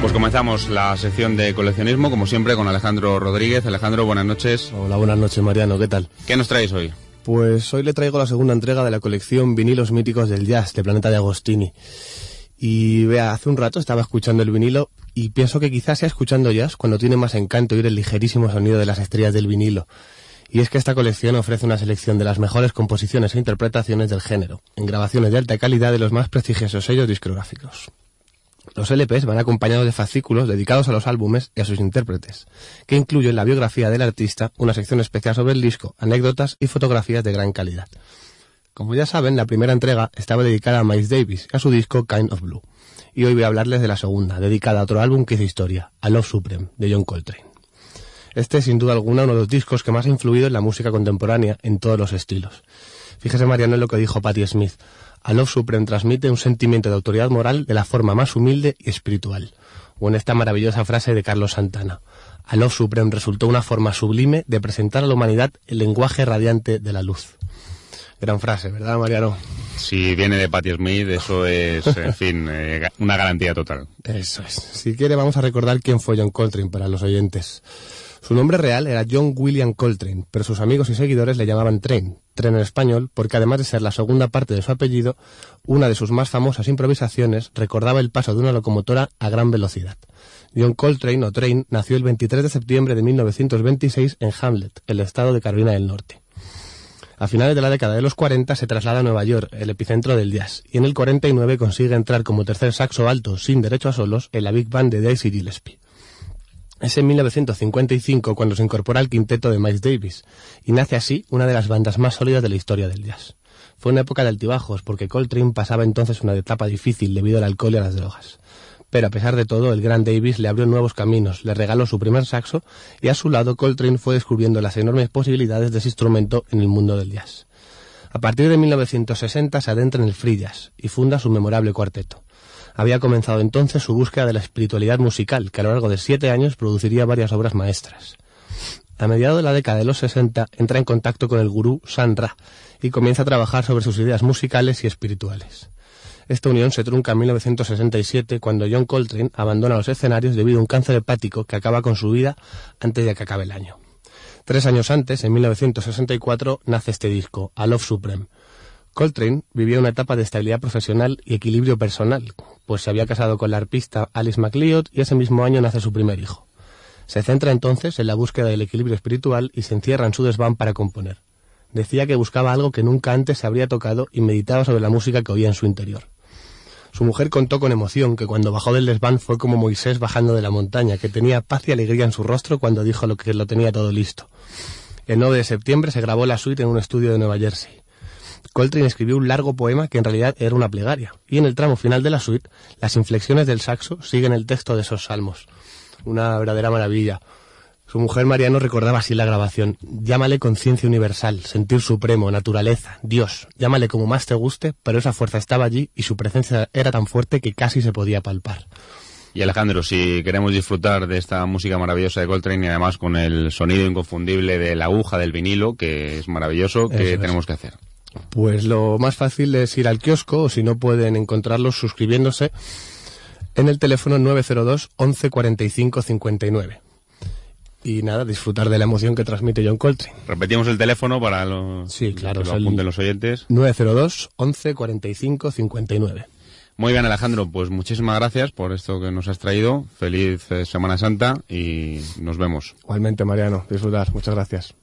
Pues comenzamos la sección de coleccionismo, como siempre, con Alejandro Rodríguez. Alejandro, buenas noches. Hola, buenas noches, Mariano. ¿Qué tal? ¿Qué nos traéis hoy? Pues hoy le traigo la segunda entrega de la colección Vinilos Míticos del Jazz de Planeta de Agostini. Y vea, hace un rato estaba escuchando el vinilo y pienso que quizás sea escuchando jazz cuando tiene más encanto oír el ligerísimo sonido de las estrellas del vinilo. Y es que esta colección ofrece una selección de las mejores composiciones e interpretaciones del género, en grabaciones de alta calidad de los más prestigiosos sellos discográficos. Los LPs van acompañados de fascículos dedicados a los álbumes y a sus intérpretes, que incluyen la biografía del artista, una sección especial sobre el disco, anécdotas y fotografías de gran calidad. Como ya saben, la primera entrega estaba dedicada a Miles Davis a su disco Kind of Blue. Y hoy voy a hablarles de la segunda, dedicada a otro álbum que hizo historia, A Love Supreme, de John Coltrane. Este es sin duda alguna uno de los discos que más ha influido en la música contemporánea en todos los estilos. Fíjese Mariano en lo que dijo Patti Smith. A Love Supreme transmite un sentimiento de autoridad moral de la forma más humilde y espiritual. O en esta maravillosa frase de Carlos Santana. A Love Supreme resultó una forma sublime de presentar a la humanidad el lenguaje radiante de la luz. Gran frase, ¿verdad, Mariano? Si viene de Patti Smith, eso es, en fin, eh, una garantía total. Eso es. Si quiere, vamos a recordar quién fue John Coltrane para los oyentes. Su nombre real era John William Coltrane, pero sus amigos y seguidores le llamaban Train, Tren en español, porque además de ser la segunda parte de su apellido, una de sus más famosas improvisaciones recordaba el paso de una locomotora a gran velocidad. John Coltrane o Train nació el 23 de septiembre de 1926 en Hamlet, el estado de Carolina del Norte. A finales de la década de los 40 se traslada a Nueva York, el epicentro del jazz, y en el 49 consigue entrar como tercer saxo alto sin derecho a solos en la Big Band de Daisy Gillespie. Es en 1955 cuando se incorpora al quinteto de Miles Davis y nace así una de las bandas más sólidas de la historia del jazz. Fue una época de altibajos porque Coltrane pasaba entonces una etapa difícil debido al alcohol y a las drogas. Pero a pesar de todo, el gran Davis le abrió nuevos caminos, le regaló su primer saxo y a su lado Coltrane fue descubriendo las enormes posibilidades de ese instrumento en el mundo del jazz. A partir de 1960 se adentra en el free jazz y funda su memorable cuarteto había comenzado entonces su búsqueda de la espiritualidad musical, que a lo largo de siete años produciría varias obras maestras. A mediados de la década de los 60 entra en contacto con el gurú San Ra y comienza a trabajar sobre sus ideas musicales y espirituales. Esta unión se trunca en 1967 cuando John Coltrane abandona los escenarios debido a un cáncer hepático que acaba con su vida antes de que acabe el año. Tres años antes, en 1964, nace este disco, A Love Supreme, Coltrane vivía una etapa de estabilidad profesional y equilibrio personal, pues se había casado con la arpista Alice MacLeod y ese mismo año nace su primer hijo. Se centra entonces en la búsqueda del equilibrio espiritual y se encierra en su desván para componer. Decía que buscaba algo que nunca antes se habría tocado y meditaba sobre la música que oía en su interior. Su mujer contó con emoción que cuando bajó del desván fue como Moisés bajando de la montaña, que tenía paz y alegría en su rostro cuando dijo lo que lo tenía todo listo. El 9 de septiembre se grabó la suite en un estudio de Nueva Jersey. Coltrane escribió un largo poema que en realidad era una plegaria, y en el tramo final de la suite, las inflexiones del saxo siguen el texto de esos salmos. Una verdadera maravilla. Su mujer Mariano recordaba así la grabación. Llámale conciencia universal, sentir supremo, naturaleza, Dios. Llámale como más te guste, pero esa fuerza estaba allí y su presencia era tan fuerte que casi se podía palpar. Y Alejandro, si queremos disfrutar de esta música maravillosa de Coltrane y además con el sonido inconfundible de la aguja del vinilo, que es maravilloso, ¿qué tenemos que hacer? Pues lo más fácil es ir al kiosco o si no pueden encontrarlos suscribiéndose en el teléfono 902 11 45 59. Y nada, disfrutar de la emoción que transmite John Coltrane. Repetimos el teléfono para los, sí, claro, que lo los oyentes. 902 11 45 59. Muy bien, Alejandro, pues muchísimas gracias por esto que nos has traído. Feliz eh, Semana Santa y nos vemos. Igualmente, Mariano, disfrutar. Muchas gracias.